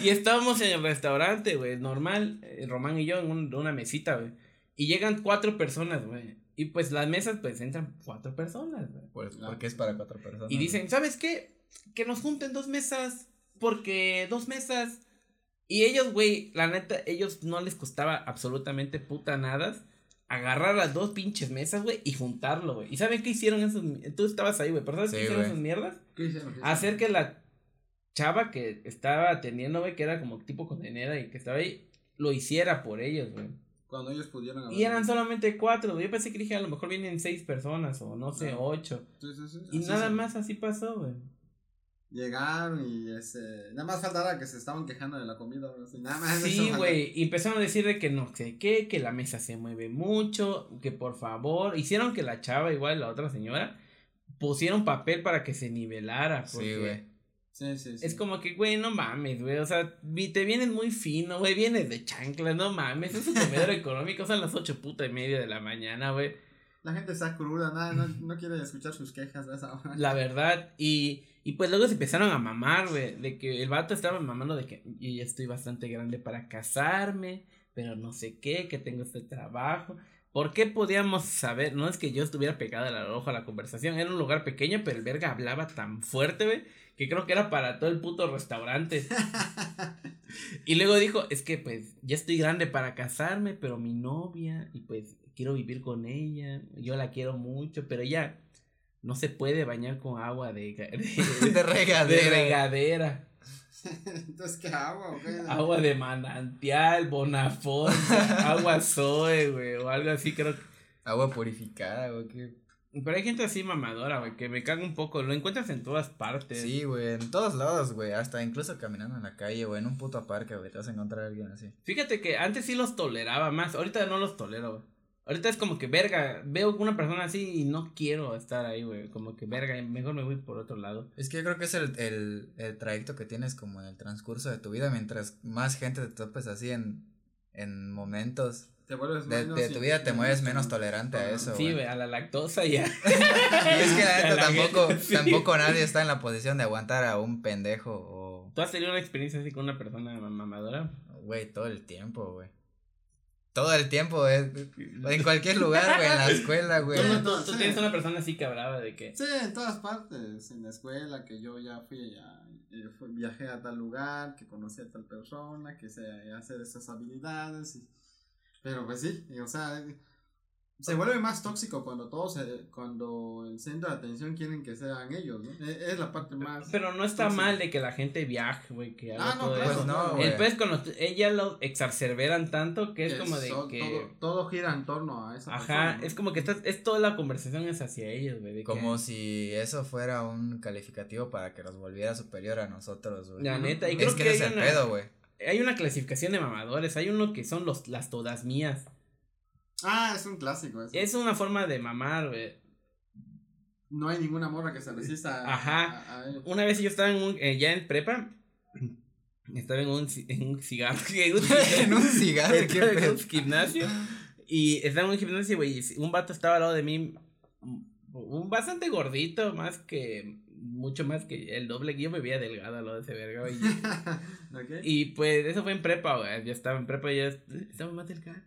y estábamos en el restaurante, güey, normal, eh, Román y yo en una mesita, güey. Y llegan cuatro personas, güey. Y pues las mesas, pues entran cuatro personas, güey. Pues, porque es para cuatro personas. Y dicen, ¿sabes qué? Que nos junten dos mesas. Porque dos mesas. Y ellos, güey, la neta, ellos no les costaba absolutamente puta nada agarrar las dos pinches mesas, güey, y juntarlo, güey. ¿Y saben qué hicieron esos? Tú estabas ahí, güey, pero ¿sabes qué hicieron esas mierdas? ¿Qué hicieron? Hacer que la chava que estaba atendiendo, güey, que era como tipo condenera y que estaba ahí, lo hiciera por ellos, güey. Cuando ellos pudieran. Y eran solamente cuatro, güey. Yo pensé que dije, a lo mejor vienen seis personas o no sé, ocho. Sí, sí, sí. Y nada más así pasó, güey. Llegaron y ese, nada más faltaba que se estaban quejando de la comida, nada más. Sí, güey, y empezaron a decir de que no sé qué, que la mesa se mueve mucho, que por favor, hicieron que la chava, igual la otra señora, pusieron papel para que se nivelara. sí, güey. Sí, sí, sí. Es como que, güey, no mames, güey. O sea, te vienes muy fino, güey. Vienes de chancla, no mames. Es un comedor [LAUGHS] económico. Son las ocho puta y media de la mañana, güey. La gente está cruda, nada, no, no quiere escuchar sus quejas de esa hora. La verdad, y, y pues luego se empezaron a mamar, güey. De que el vato estaba mamando de que yo ya estoy bastante grande para casarme, pero no sé qué, que tengo este trabajo. ¿Por qué podíamos saber? No es que yo estuviera pegada al ojo a la conversación. Era un lugar pequeño, pero el verga hablaba tan fuerte, güey, que creo que era para todo el puto restaurante. [LAUGHS] y luego dijo, es que pues ya estoy grande para casarme, pero mi novia, y pues quiero vivir con ella, yo la quiero mucho, pero ya no se puede bañar con agua de, [LAUGHS] de, regadera. De regadera. [LAUGHS] Entonces, ¿qué agua? Agua de manantial, bonafón, [LAUGHS] agua soe, güey, o algo así, creo. Agua purificada, güey, Pero hay gente así mamadora, güey, que me caga un poco. Lo encuentras en todas partes. Sí, güey, en todos lados, güey. Hasta incluso caminando en la calle, güey, en un puto parque, güey, te vas a encontrar a alguien así. Fíjate que antes sí los toleraba más. Ahorita no los tolero, güey. Ahorita es como que, verga, veo una persona así y no quiero estar ahí, güey. Como que, verga, mejor me voy por otro lado. Es que yo creo que es el, el, el trayecto que tienes como en el transcurso de tu vida. Mientras más gente te topes así en, en momentos te vuelves de, de, tu vida te mueves menos tolerante a eso. Sí, güey, a la lactosa ya. y [LAUGHS] es que la neta tampoco, tampoco nadie está en la posición de aguantar a un pendejo o... ¿Tú has tenido una experiencia así con una persona mamadora? Güey, todo el tiempo, güey. Todo el tiempo, eh, en cualquier lugar, güey, en la [LAUGHS] escuela, güey. ¿Tú, tienes una persona así que hablaba de que... Sí, en todas partes, en la escuela, que yo ya fui, ya eh, viajé a tal lugar, que conocí a tal persona, que sé hacer esas habilidades, y, pero pues sí, o sea, se vuelve más tóxico cuando todos, cuando el centro de atención quieren que sean ellos, ¿no? E, es, la parte más. Pero no está mal de que la gente viaje, güey, que haga ah, no, todo eso. No, el pez cuando ella lo exacerberan tanto que es, como de que. Todo, gira en torno a eso. Ajá, es como que está, es toda la conversación es hacia ellos, güey. Como si eso fuera un calificativo para que los volviera superior a nosotros, güey. La neta, y creo que, es el pedo, güey. Hay una clasificación de mamadores, hay uno que son los, las todas mías. Ah, es un clásico. Es una forma de mamar, güey. No hay ninguna morra que se resista. Ajá. Una vez yo estaba en un, eh, ya en prepa. [CLEARS THROAT] Estaba en un, en un cigarro. [LAUGHS] [LAUGHS] en un cigarro. en un gimnasio. Y estaba en un gimnasio, güey. Un vato estaba al lado de mí. Un bastante gordito, más que mucho más que el doble yo me veía delgada lo de ese verga, güey. [LAUGHS] Y pues eso fue en prepa, güey. Yo estaba en prepa y ya estaba más delgado.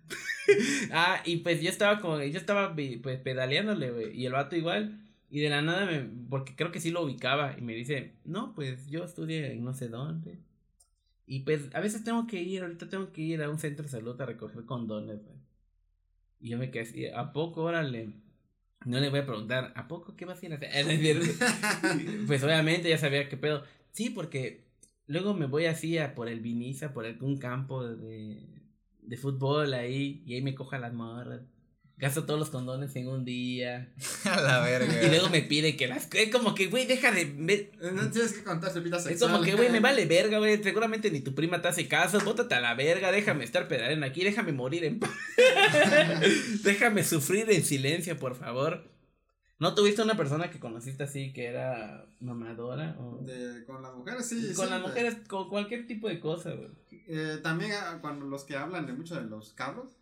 [LAUGHS] ah, y pues yo estaba como, yo estaba pues pedaleándole, güey. Y el vato igual. Y de la nada me, porque creo que sí lo ubicaba. Y me dice, no, pues yo estudié en no sé dónde. Y pues a veces tengo que ir, ahorita tengo que ir a un centro de salud a recoger condones, güey. Y yo me quedé así, ¿a poco, órale? No le voy a preguntar, ¿a poco qué vas a ir a hacer? pues obviamente ya sabía qué pedo. Sí, porque luego me voy así a por el Viniza, por algún campo de, de fútbol ahí, y ahí me coja las morras. Gasto todos los condones en un día. [LAUGHS] A la verga. Y luego me pide que las. Es como que, güey, deja de. No tienes que contar su vida sexual. Es como que, güey, me vale verga, güey. Seguramente ni tu prima te hace caso. Bótate a la verga. Déjame estar pedaleando aquí. Déjame morir en paz. [LAUGHS] déjame sufrir en silencio, por favor. ¿No tuviste una persona que conociste así que era mamadora? O... De, con las mujeres, sí. Con las mujeres, con cualquier tipo de cosa, güey. Eh, también ah, cuando los que hablan de mucho de los carros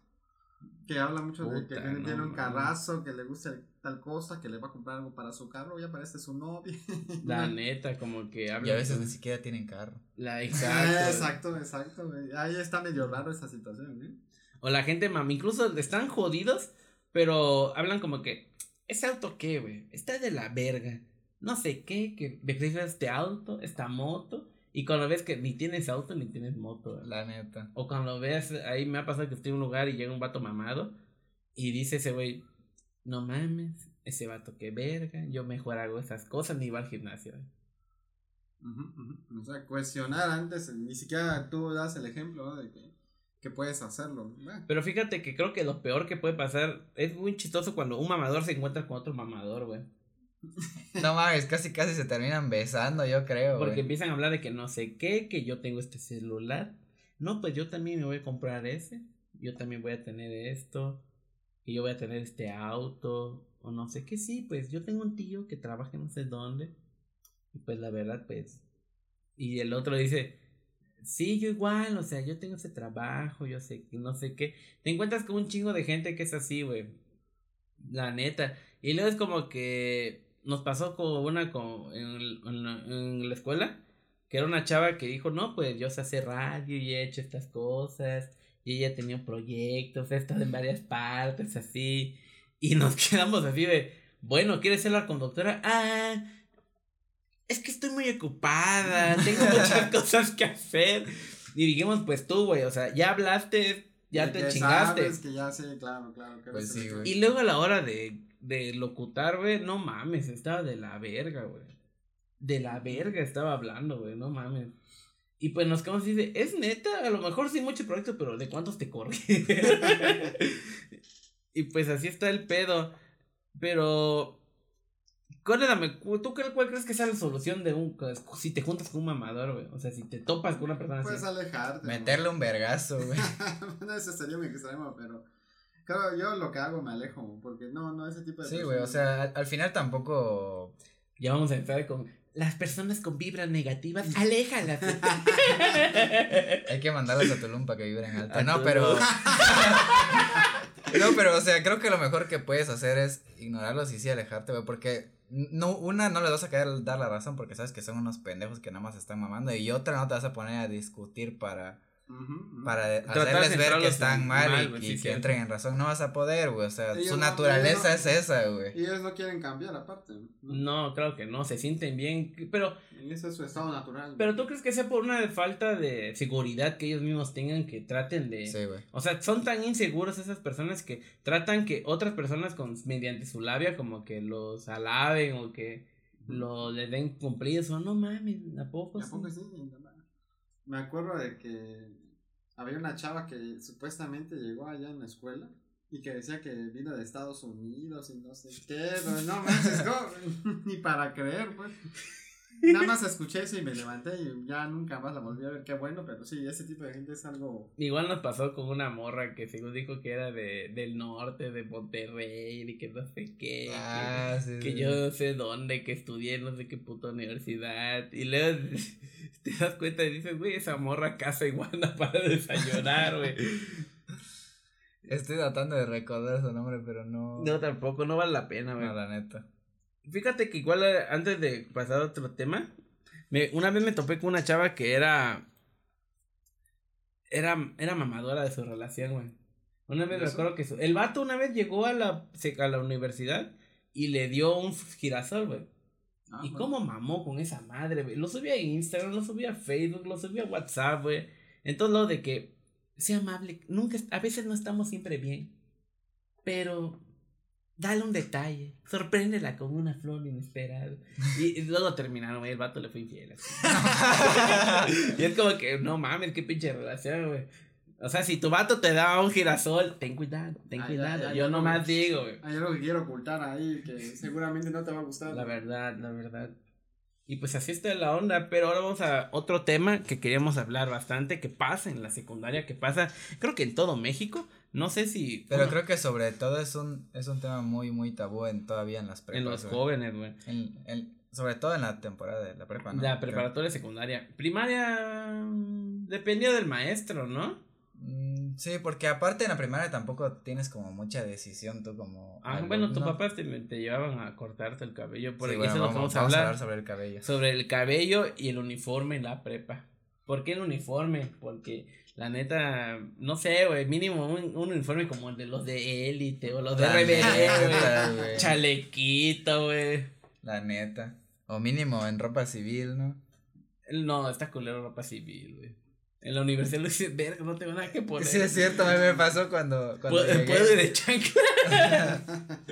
que habla mucho de que tiene, un carrazo, que le gusta tal cosa, que le va a comprar algo para su carro, ya parece su novia. [LAUGHS] La [LAUGHS] neta, como que habla. Y a veces ni siquiera tienen carro. La [LAUGHS] exacto. exacto, exacto, Ahí está medio raro esa situación, ¿eh? O la gente, mami, incluso están jodidos, pero hablan como que, ¿ese auto qué, güey? Está de la verga. No sé qué, que me este auto, esta moto. Y cuando ves que ni tienes auto ni tienes moto. La neta. O cuando ves, ahí me ha pasado que estoy en un lugar y llega un vato mamado. Y dice ese güey, no mames, ese vato que verga, yo mejor hago esas cosas ni va al gimnasio. O sea, cuestionar antes, ni siquiera tú das el ejemplo de que, que puedes hacerlo. Pero fíjate que creo que lo peor que puede pasar es muy chistoso cuando un mamador se encuentra con otro mamador, güey. No mames, casi casi se terminan besando, yo creo. Porque empiezan a hablar de que no sé qué, que yo tengo este celular. No, pues yo también me voy a comprar ese. Yo también voy a tener esto. Y yo voy a tener este auto. O no sé qué, sí, pues yo tengo un tío que trabaja no sé dónde. Y pues la verdad, pues. Y el otro dice, sí, yo igual, o sea, yo tengo ese trabajo, yo sé, no sé qué. Te encuentras con un chingo de gente que es así, güey. La neta. Y luego es como que nos pasó como una con, en, en, la, escuela, que era una chava que dijo, no, pues yo sé hacer radio y he hecho estas cosas. Y ella tenía un proyecto, o sea, estado en varias partes, así. Y nos [LAUGHS] quedamos así de, bueno, ¿quieres ser la conductora? Ah, es que estoy muy ocupada, tengo [LAUGHS] muchas cosas que hacer. Y dijimos, pues tú, güey, o sea, ya hablaste, ya te chingaste. que ya sí, claro, claro. Pues sí, güey. Y luego a la hora de, de locutar, güey, no mames, estaba de la verga, güey. De la verga estaba hablando, güey, no mames. Y pues nos quedamos y dice, es neta, a lo mejor sí mucho proyecto, pero ¿de cuántos te corre? [LAUGHS] y pues así está el pedo. Pero Cuéntame, ¿tú cuál crees que sea la solución de un. Si te juntas con un mamador, güey? O sea, si te topas con una persona Puedes así. Puedes alejarte. Meterle un vergazo, güey. [LAUGHS] no, ese sería mi extremo, pero. Claro, yo lo que hago me alejo, porque no, no, ese tipo de. Sí, güey, o sea, al, final tampoco. Ya vamos a empezar con. Las personas con vibras negativas, [LAUGHS] aléjalas. [LAUGHS] Hay que mandarlas a Tulum para que vibren alto. No, pero. [LAUGHS] no, pero, o sea, creo que lo mejor que puedes hacer es ignorarlos y sí alejarte, güey, porque no, una, no le vas a querer dar la razón porque sabes que son unos pendejos que nada más están mamando. Y otra, no te vas a poner a discutir para para hacerles ver que están mal, y, que entren en razón. No vas a poder, güey. O sea, su naturaleza es esa, güey. Y ellos no quieren cambiar, aparte. ¿no? creo que no. Se sienten bien. Pero. Ese es su estado natural. Pero tú crees que sea por una falta de seguridad que ellos mismos tengan que traten de. Sí, güey. O sea, son tan inseguros esas personas que tratan que otras personas con mediante su labia como que los alaben o que lo les den cumplidos. O no mames, ¿a poco? ¿A poco sí? Me acuerdo de que había una chava que supuestamente llegó allá en la escuela y que decía que vino de Estados Unidos y no sé qué, pero no manches, [LAUGHS] [LAUGHS] ni para creer, pues. Nada [LAUGHS] más escuché eso y me levanté y ya nunca más la volví a ver. Qué bueno, pero sí, ese tipo de gente es algo. Igual nos pasó con una morra que según dijo que era de, del norte, de Monterrey, y que no sé qué. Ah, que, que yo no sé dónde, que estudié no sé qué puta universidad. Y luego [LAUGHS] te das cuenta y dices, güey, esa morra casa iguana para desayunar, güey. Estoy tratando de recordar su nombre, pero no. No, tampoco, no vale la pena, güey. No, la neta. Fíjate que igual eh, antes de pasar a otro tema, me, una vez me topé con una chava que era. Era, era mamadora de su relación, güey. Una vez recuerdo que el vato una vez llegó a la, a la universidad y le dio un girasol, güey. Ah, y cómo mamó con esa madre, güey. Lo subía a Instagram, lo subía a Facebook, lo subía a WhatsApp, güey. Entonces lo de que sea amable, nunca, a veces no estamos siempre bien. Pero dale un detalle, sorpréndela con una flor inesperada. Y, luego terminaron, güey, el vato le fue infiel. [LAUGHS] y es como que, no mames, qué pinche relación, güey. O sea, si tu vato te da un girasol, ten cuidado, ten cuidado. Yo nomás digo, güey. Hay algo que quiero ocultar ahí que seguramente no te va a gustar. La verdad, la verdad. Y pues así está la onda, pero ahora vamos a otro tema que queríamos hablar bastante, que pasa en la secundaria, que pasa, creo que en todo México, no sé si... Pero creo que sobre todo es un, es un tema muy, muy tabú en, todavía en las prepas. En los jóvenes, güey. En, sobre todo en la temporada de la prepa, ¿no? La preparatoria secundaria. Primaria, mm, dependía del maestro, ¿no? Mm, sí, porque aparte en la primaria tampoco tienes como mucha decisión tú como... Ah, bueno, tus papás te, te, llevaban a cortarte el cabello, por eso es lo que vamos, a hablar. sobre el cabello. Sobre el cabello y el uniforme en la prepa. ¿Por qué el uniforme? Porque la neta, no sé, güey, mínimo un, uniforme como el de los de élite o los de RBD, güey. Chalequito, güey. La neta. O mínimo en ropa civil, ¿no? No, está culero ropa civil, güey. En la universidad lo dice, verga, no tengo nada que poner. Sí, es cierto, a mí me pasó cuando. cuando Puede de chancla. [LAUGHS]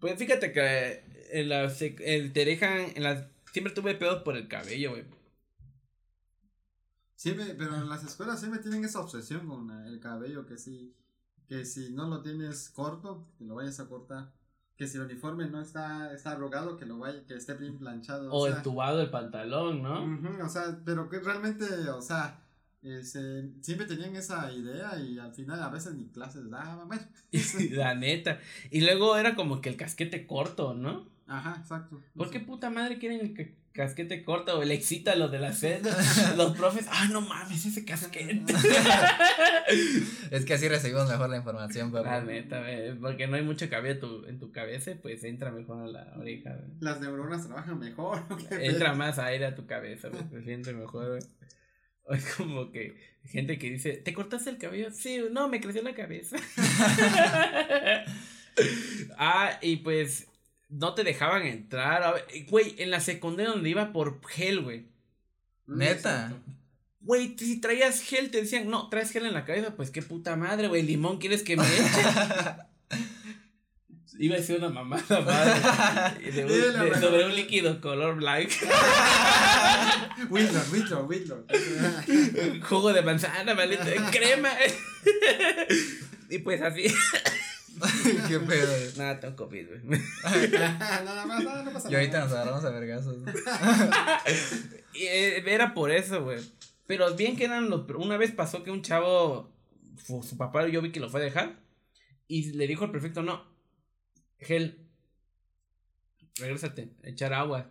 pues fíjate que en la, te dejan, en las, siempre tuve pedos por el cabello, güey. Sí, pero en las escuelas siempre tienen esa obsesión con el cabello, que si, que si no lo tienes corto, que lo vayas a cortar. Que si el uniforme no está, está arrugado, que lo vaya, que esté bien planchado. O, entubado el pantalón, ¿no? o sea, pero que realmente, o sea, este, siempre tenían esa idea y al final a veces ni clases daban, bueno. [LAUGHS] La neta. Y luego era como que el casquete corto, ¿no? Ajá, exacto. ¿Por qué puta madre quieren el casquete corto o le excita lo de la sed? [LAUGHS] Los profes, ah, no mames, ese casquete. [LAUGHS] es que así recibimos mejor la información, La neta, porque no hay mucho cabello en tu cabeza, pues entra mejor a la oreja. Las neuronas trabajan mejor. Entra más aire a tu cabeza, se siente mejor, Es como que gente que dice, ¿te cortaste el cabello? Sí, no, me creció la cabeza. [LAUGHS] ah, y pues no te dejaban entrar. Güey, en la secundaria donde iba por gel, güey. Neta. Güey, si traías gel, te decían, no, traes gel en la cabeza, pues qué puta madre, güey, limón, ¿quieres que me eche? [LAUGHS] Iba a decir una mamada madre. [LAUGHS] sobre un líquido color blanco. Whitlow, Whitlow, Whitlow. Jugo de manzana, maldito, crema. [LAUGHS] y pues así. [LAUGHS] Qué pedo. Nada, tengo COVID, güey. [LAUGHS] nada más, nada, no pasa nada. Y ahorita nos agarramos a vergazos. [LAUGHS] Eh, era por eso, güey. Pero bien que eran los. Una vez pasó que un chavo. Su papá, yo vi que lo fue a dejar. Y le dijo al prefecto: No, Gel, regrésate, echar agua.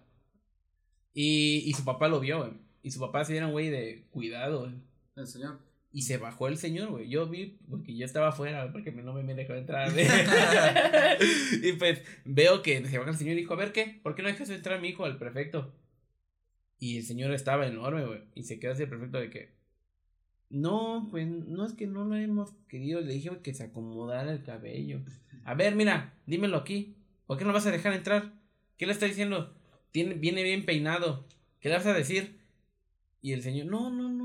Y, y su papá lo vio, güey. Y su papá era un güey de cuidado, El señor. Y se bajó el señor, güey. Yo vi, porque yo estaba afuera, porque no me, me dejó entrar. [LAUGHS] y pues veo que se baja el señor y dijo, a ver qué, ¿por qué no dejas entrar a mi hijo al prefecto? Y el señor estaba enorme, güey. Y se quedó así el prefecto de que, no, pues no es que no lo hemos querido. Le dije que se acomodara el cabello. A ver, mira, dímelo aquí. ¿Por qué no vas a dejar entrar? ¿Qué le está diciendo? Tiene, viene bien peinado. ¿Qué le vas a decir? Y el señor, no, no, no,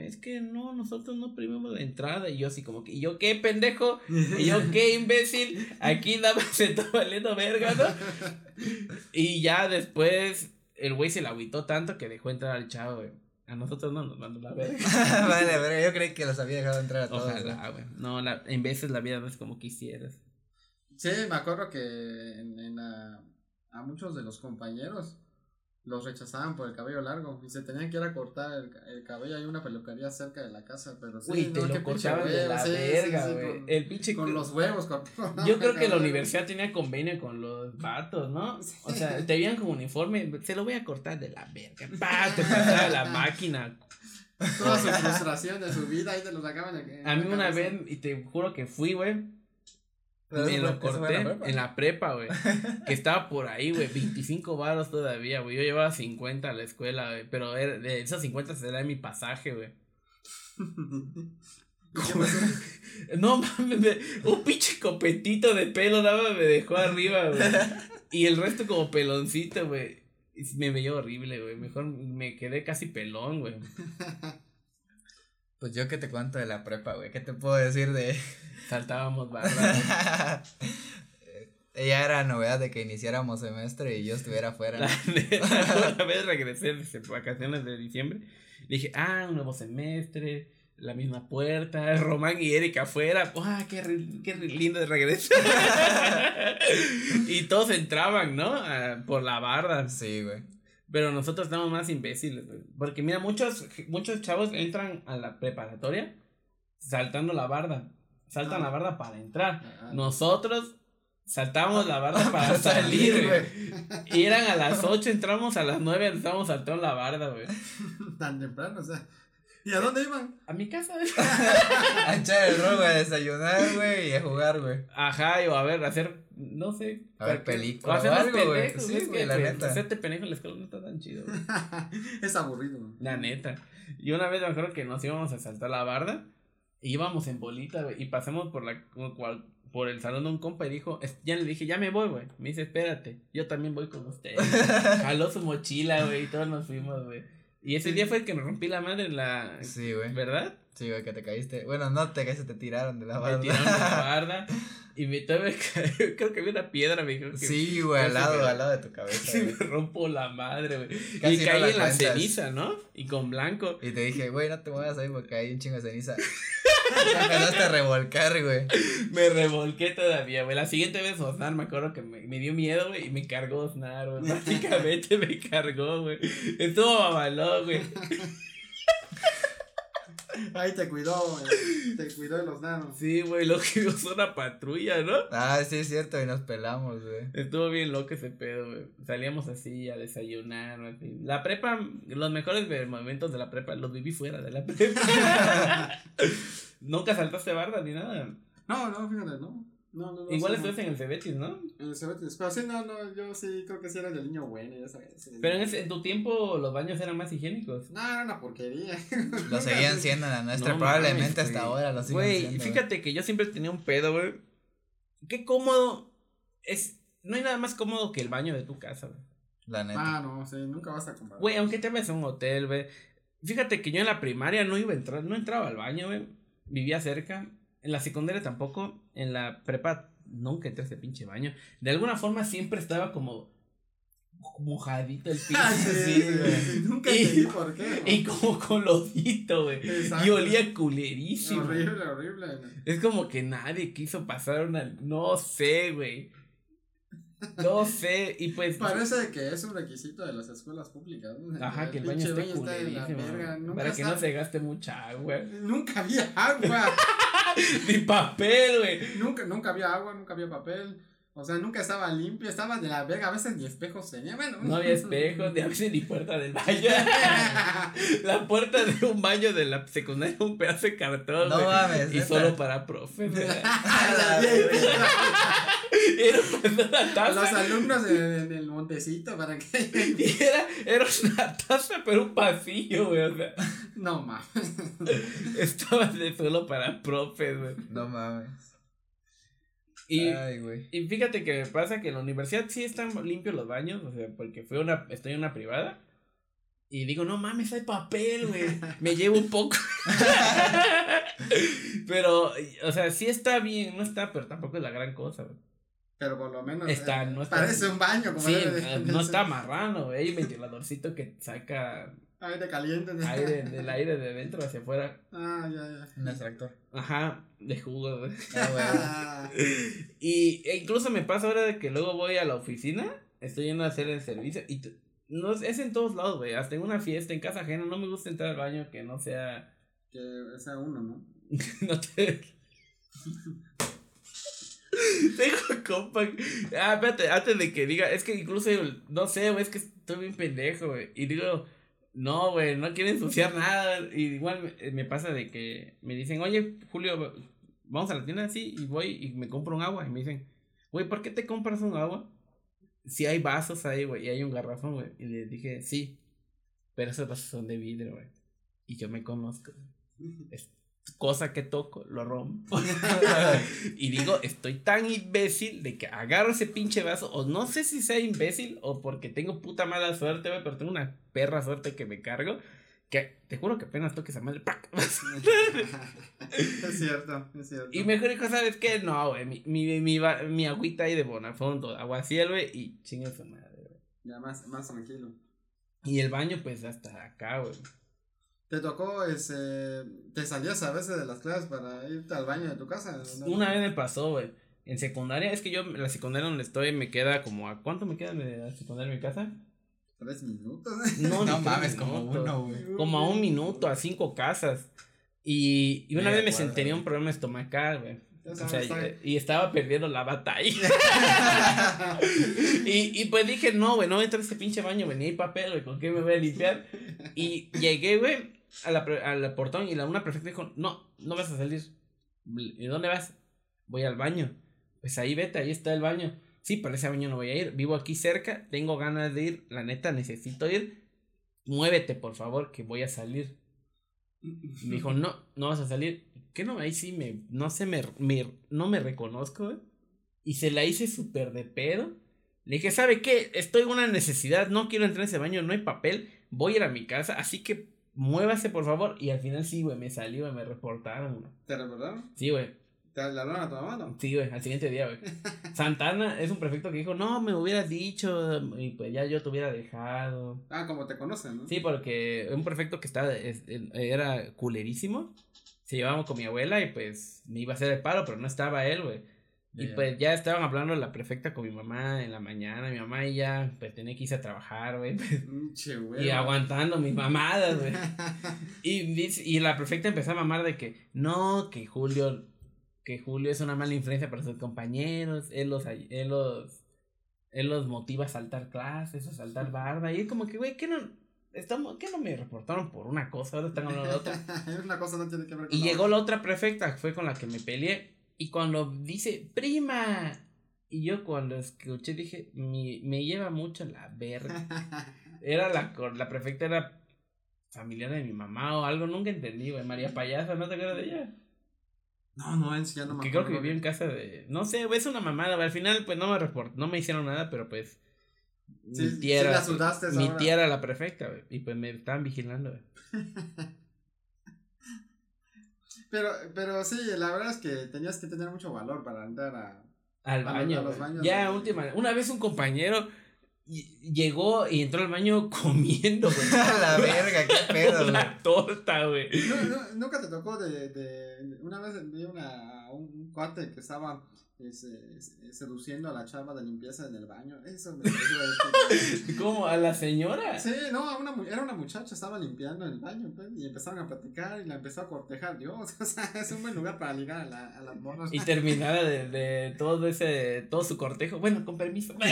es que no, nosotros no primemos la entrada. Y yo así como que, ¿y yo qué pendejo? [LAUGHS] ¿Y yo qué imbécil? Aquí nada se está valiendo verga, ¿no? Y ya después el güey se la agüitó tanto que dejó entrar al chavo, güey. A nosotros no nos mandó la verga. [LAUGHS] vale, pero yo creí que los había dejado entrar a todos. Ojalá, güey. No, la, en veces la vida no es como quisieras. Sí, me acuerdo que en, en a muchos de los compañeros los rechazaban por el cabello largo y se tenían que ir a cortar el, el cabello. Hay una peluquería cerca de la casa, pero sí, Uy, te lo cortaban de la verga, el pinche. Con los huevos. [LAUGHS] Yo creo que la [LAUGHS] universidad tenía convenio con los vatos, ¿no? O sea, te veían como uniforme, se lo voy a cortar de la verga. ¡Pah! Te pasaba la máquina. Toda su frustración de su vida ahí te lo sacaban de A mí una vez, y te juro que fui, güey me lo corté en la prepa, güey. que estaba por ahí, güey. 25 baros todavía, güey. Yo llevaba 50 a la escuela, güey. Pero de esos 50 se da mi pasaje, güey. [LAUGHS] no mames, un pinche copetito de pelo nada más me dejó arriba, güey. Y el resto como peloncito, güey. Me veía horrible, güey. Mejor me quedé casi pelón, güey. Pues yo que te cuento de la prepa, güey. ¿Qué te puedo decir de [LAUGHS] Saltábamos barra. [LAUGHS] Ella era novedad de que iniciáramos semestre y yo estuviera afuera. [LAUGHS] Una vez regresé de vacaciones de diciembre. Dije, ah, un nuevo semestre, la misma puerta, Román y Erika afuera. ¡Ah, qué, qué lindo de regreso! y todos entraban, ¿no? por la barda. Sí, güey. Pero nosotros estamos más imbéciles, güey. Porque mira, muchos, muchos chavos entran a la preparatoria saltando la barda saltan la ah. barda para entrar. Ah. Nosotros saltamos la barda para [LAUGHS] salir, güey. Eran a las 8, entramos a las 9, estábamos saltando la barda, güey. [LAUGHS] Tan temprano, o sea. ¿Y a dónde iban? A mi casa, [LAUGHS] a echar el robo, a desayunar, güey, y a jugar, güey. Ajá, o a ver, a hacer, no sé. A ver películas. O hacer algo, güey. Sí, güey, la neta. Hacerte pendejo en la escuela no está tan chido, güey. [LAUGHS] es aburrido, güey. La neta. Y una vez me acuerdo que nos íbamos a saltar la barda íbamos en bolita, güey, y pasamos por la por el salón de un compa y dijo, ya le dije, ya me voy, güey. Me dice, espérate, yo también voy con usted. [LAUGHS] Jaló su mochila, güey, y todos nos fuimos, güey. Y ese día fue el que me rompí la madre en la. Sí, güey. ¿Verdad? Sí, güey, que te caíste. Bueno, no te caíste, te tiraron de la barda. Me tiraron de la [LAUGHS] barda. Y me todavía me [LAUGHS] creo que vi una piedra, me dijo. sí, güey, al lado, al lado de tu cabeza. Sí, me rompo la madre, güey. Y caí en la ceniza, ¿no? Y con blanco. Y te dije, güey, no te muevas ahí porque hay un chingo de ceniza. [LAUGHS] me empezaste a revolcar, güey. Me revolqué todavía, güey. La siguiente vez Osnar, me acuerdo que me, me dio miedo, güey, y me cargó Osnar, güey. [LAUGHS] Prácticamente me cargó, güey. Estuvo mamalón, güey. Ay, te cuidó, güey. Te cuidó de los nanos. Sí, güey, lo que una patrulla, ¿no? Ah, sí, es cierto, y nos pelamos, güey. Estuvo bien loco ese pedo, güey. Salíamos así a desayunar, así. La prepa, los mejores momentos de la prepa los viví fuera de la prepa. [LAUGHS] Nunca saltaste barda ni nada. No, no, fíjate, no. No, no, Igual estás en el Cebetis, ¿no? En el Cebetis. Pero sí, no, no, yo sí creo que sí era el niño bueno, ya sabes. Pero en, ese, en tu tiempo los baños eran más higiénicos. No, era una porquería. Lo [LAUGHS] seguían siendo en la nuestra, probablemente hasta ahora lo siguen Güey, fíjate que yo siempre tenía un pedo, güey. Qué cómodo es. No hay nada más cómodo que el baño de tu casa, güey. La neta. Ah, no, sí, nunca vas a comprar. Güey, aunque te vayas a un hotel, güey. Fíjate que yo en la primaria no iba a entrar, no entraba al baño, güey. Vivía cerca en la secundaria tampoco. En la prepa nunca entré a ese pinche baño. De alguna forma siempre estaba como mojadito el piso. [LAUGHS] Ah, sí, Nunca entendí por qué. Y como colodito, güey. Y olía culerísimo. Horrible, horrible. Es como que nadie quiso pasar una. No sé, güey. No sé, y pues. Parece que es un requisito de las escuelas públicas. Ajá, que el baño esté culerísimo. Para que no se gaste mucha agua. Nunca había agua. [LAUGHS] Ni papel, güey. Nunca, nunca había agua, nunca había papel. O sea, nunca estaba limpio, estaba de la verga, a veces ni espejos tenía, bueno. No había espejos, [LAUGHS] ni a veces ni puerta del baño. [LAUGHS] la puerta de un baño de la secundaria, un pedazo de cartón, No mames. Y solo para profes. [LAUGHS] era taza. Los alumnos en, el montecito, para que. era, era una taza, pero un pasillo, güey, o sea. No mames. Estaba de solo para profes, güey. No mames. Y, y fíjate que pasa que en la universidad sí están limpios los baños, o sea, porque fue una, estoy en una privada. Y digo, no mames, hay papel, güey. [LAUGHS] Me llevo un poco. [LAUGHS] pero, o sea, sí está bien, no está, pero tampoco es la gran cosa, güey. Pero por lo menos. Está, eh, no está, parece un baño, como Sí, no está marrano, güey. Hay un ventiladorcito que saca Aire caliente. Aire, del aire de dentro hacia afuera. Ah, ya, ya. Un extractor. Ajá, de jugo, güey. Ah, [LAUGHS] y e incluso me pasa ahora de que luego voy a la oficina, estoy yendo a hacer el servicio y no, es en todos lados, güey. Hasta en una fiesta, en casa ajena, no me gusta entrar al baño que no sea. Que sea uno, ¿no? [LAUGHS] no te. [LAUGHS] Tengo compa. Ah, espérate, antes de que diga, es que incluso, no sé, güey, es que estoy bien pendejo, güey. Y digo, no, güey, no quiere ensuciar nada. Y igual me, pasa de que me dicen, oye, Julio, vamos a la tienda así y voy y me compro un agua. Y me dicen, güey, ¿por qué te compras un agua? Si hay vasos ahí, güey, y hay un garrafón, güey. Y le dije, sí, pero esos vasos son de vidrio, güey. Y yo me conozco. Es cosa que toco, lo rompo. [LAUGHS] y digo, estoy tan imbécil de que agarro ese pinche vaso, o no sé si sea imbécil o porque tengo puta mala suerte, güey, pero tengo una perra suerte que me cargo. Que te juro que apenas toques a madre. [LAUGHS] es cierto, es cierto. Y mejor dijo, ¿sabes qué? No, güey, mi, mi, mi, mi, agüita ahí de Bonafondo, aguaciel, güey, y chinga su madre, güey. Ya más, más tranquilo. Y el baño, pues hasta acá, güey. ¿Te tocó, ese, te salías a veces de las clases para irte al baño de tu casa? Una vez me pasó, güey. En secundaria, es que yo, la secundaria donde estoy me queda como, ¿a cuánto me queda de la secundaria en mi casa? Tres minutos. No, [LAUGHS] no mames, como uno, güey. Como a un minuto, a cinco casas. Y, y una vez me tenía un problema estomacal, güey. O sea, y estaba perdiendo la batalla. [LAUGHS] y, y pues dije, no, güey, no voy a entrar a ese pinche baño, güey, ni hay papel, güey, ¿con qué me voy a limpiar? Y llegué, güey, a la, a portón y la una perfecta dijo, no, no vas a salir. ¿Y dónde vas? Voy al baño. Pues ahí vete, ahí está el baño. Sí, para ese baño no voy a ir. Vivo aquí cerca, tengo ganas de ir. La neta, necesito ir. Muévete, por favor, que voy a salir. Me dijo, no, no vas a salir. ¿Qué no? Ahí sí me, no sé, me, no me reconozco, Y se la hice súper de pedo. Le dije, ¿sabe qué? Estoy en una necesidad, no quiero entrar en ese baño, no hay papel voy a ir a mi casa, así que muévase por favor. Y al final sí, güey, me salió y me reportaron, güey. ¿Te reportaron? Sí, güey. ¿Te hablaron a tu mamá, no? Sí, güey, al siguiente día, güey. [LAUGHS] Santana es un prefecto que dijo, no, me hubieras dicho y pues ya yo te hubiera dejado. Ah, como te conocen, ¿no? Sí, porque un prefecto que estaba, era culerísimo. Se llevábamos con mi abuela y pues me iba a hacer el paro, pero no estaba él, güey. Y pues ya estaban hablando la prefecta con mi mamá en la mañana. Mi mamá y ya pues tenía que irse a trabajar, güey. [LAUGHS] y aguantando mis mamadas, güey. [LAUGHS] y, y la prefecta empezó a mamar de que no, que Julio, que Julio es una mala influencia para sus compañeros. Él los, él los, él los motiva a saltar clases, a saltar [LAUGHS] barda. Y es como que, güey, ¿qué no, estamos, ¿qué no me reportaron por una cosa? Ahora están hablando de otra. una cosa no tiene que ver con Y llegó la otra prefecta, fue con la que me peleé. Y cuando dice, prima, y yo cuando escuché dije, me, me lleva mucho la verga. [LAUGHS] Era la, la prefecta, era familiar de mi mamá o algo, nunca entendí, güey. María Payasa, ¿no te acuerdas de ella? No, no, en ya no me Que creo que vivía en casa de. No sé, güey, es una mamada, güey. Al final, pues no me report, no me hicieron nada, pero pues. mi era, mi tía era la prefecta, güey. Y pues me estaban vigilando, güey. [LAUGHS] Pero, pero sí, la verdad es que tenías que tener mucho valor para entrar a, al baño. los baños ya, última. Una vez un compañero llegó y entró al baño [LAUGHS] comiendo, güey. [LAUGHS] a la verga, qué [LAUGHS] pedo, Una torta, güey. No, nunca te tocó de, de. Una vez vi una, un cuate que estaba seduciendo a la chava de limpieza en el baño. Eso me [LAUGHS] ¿Cómo? ¿A la señora? Sí, no, una, era una muchacha, estaba limpiando en el baño, pues, y empezaron a platicar y la empezó a cortejar. Dios, [LAUGHS] o sea, es un buen lugar para ligar a, la, a las monos. Y terminada de, de todo ese, todo su cortejo. Bueno, con permiso. [LAUGHS]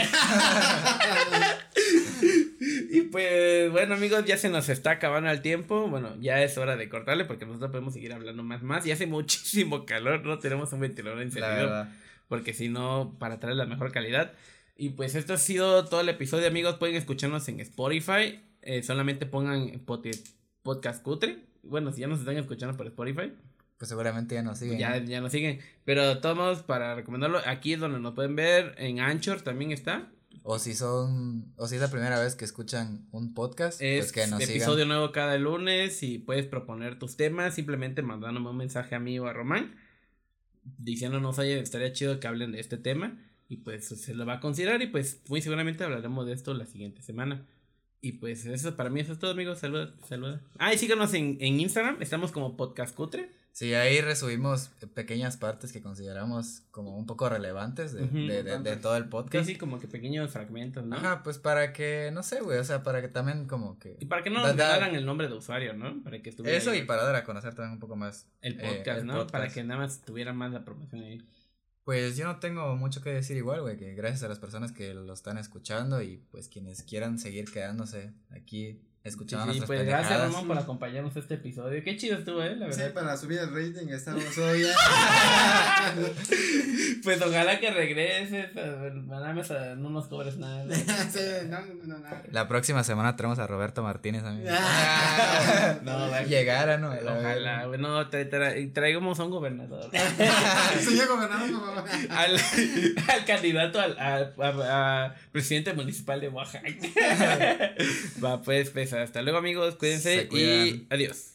y pues, bueno, amigos, ya se nos está acabando el tiempo. Bueno, ya es hora de cortarle porque nosotros podemos seguir hablando más, más. Y hace muchísimo calor, no tenemos un ventilador encendido porque si no, para traer la mejor calidad. Y pues esto ha sido todo el episodio, amigos. Pueden escucharnos en Spotify. Eh, solamente pongan podcast cutre. Bueno, si ya nos están escuchando por Spotify. Pues seguramente ya nos siguen. Ya, ya nos siguen. Pero todos para recomendarlo, aquí es donde nos pueden ver. En Anchor también está. O si son, o si es la primera vez que escuchan un podcast, pues es que nos episodio nuevo cada lunes y puedes proponer tus temas, simplemente mandándome un mensaje a mí o a Román diciéndonos, oye, estaría chido que hablen de este tema. Y pues se lo va a considerar y pues muy seguramente hablaremos de esto la siguiente semana. Y pues eso para mí eso es todo, amigos. Saluda, saluda. Ah, y síganos en, en Instagram. Estamos como Podcast Cutre. Sí, ahí resubimos pequeñas partes que consideramos como un poco relevantes de, de, todo el podcast. Sí, sí, como que pequeños fragmentos, ¿no? Ajá, pues para que, no sé, güey, o sea, para que también como que... Y para que no nos regalaran el nombre de usuario, ¿no? Para que Eso y para dar a conocer también un poco más... El eh, podcast, ¿no? Para que nada más tuviera más la promoción ahí. Pues yo no tengo mucho que decir igual, güey, que gracias a las personas que lo están escuchando y pues quienes quieran seguir quedándose aquí escuchando sí, pues gracias Ramón por acompañarnos este episodio. Qué chido estuvo, eh, la verdad. Sí, para subir el rating estamos hoy. [LAUGHS] [LAUGHS] pues ojalá que regreses, no nos cobres nada. [LAUGHS] sí, no, no, nada. La próxima semana traemos a Roberto Martínez, amigo. no, Llegara, ¿no? Ojalá, no, traigamos a un gobernador. Señor gobernador, al, al candidato al a, presidente municipal de Oaxaca. Va, pues, pues hasta luego amigos, cuídense y adiós.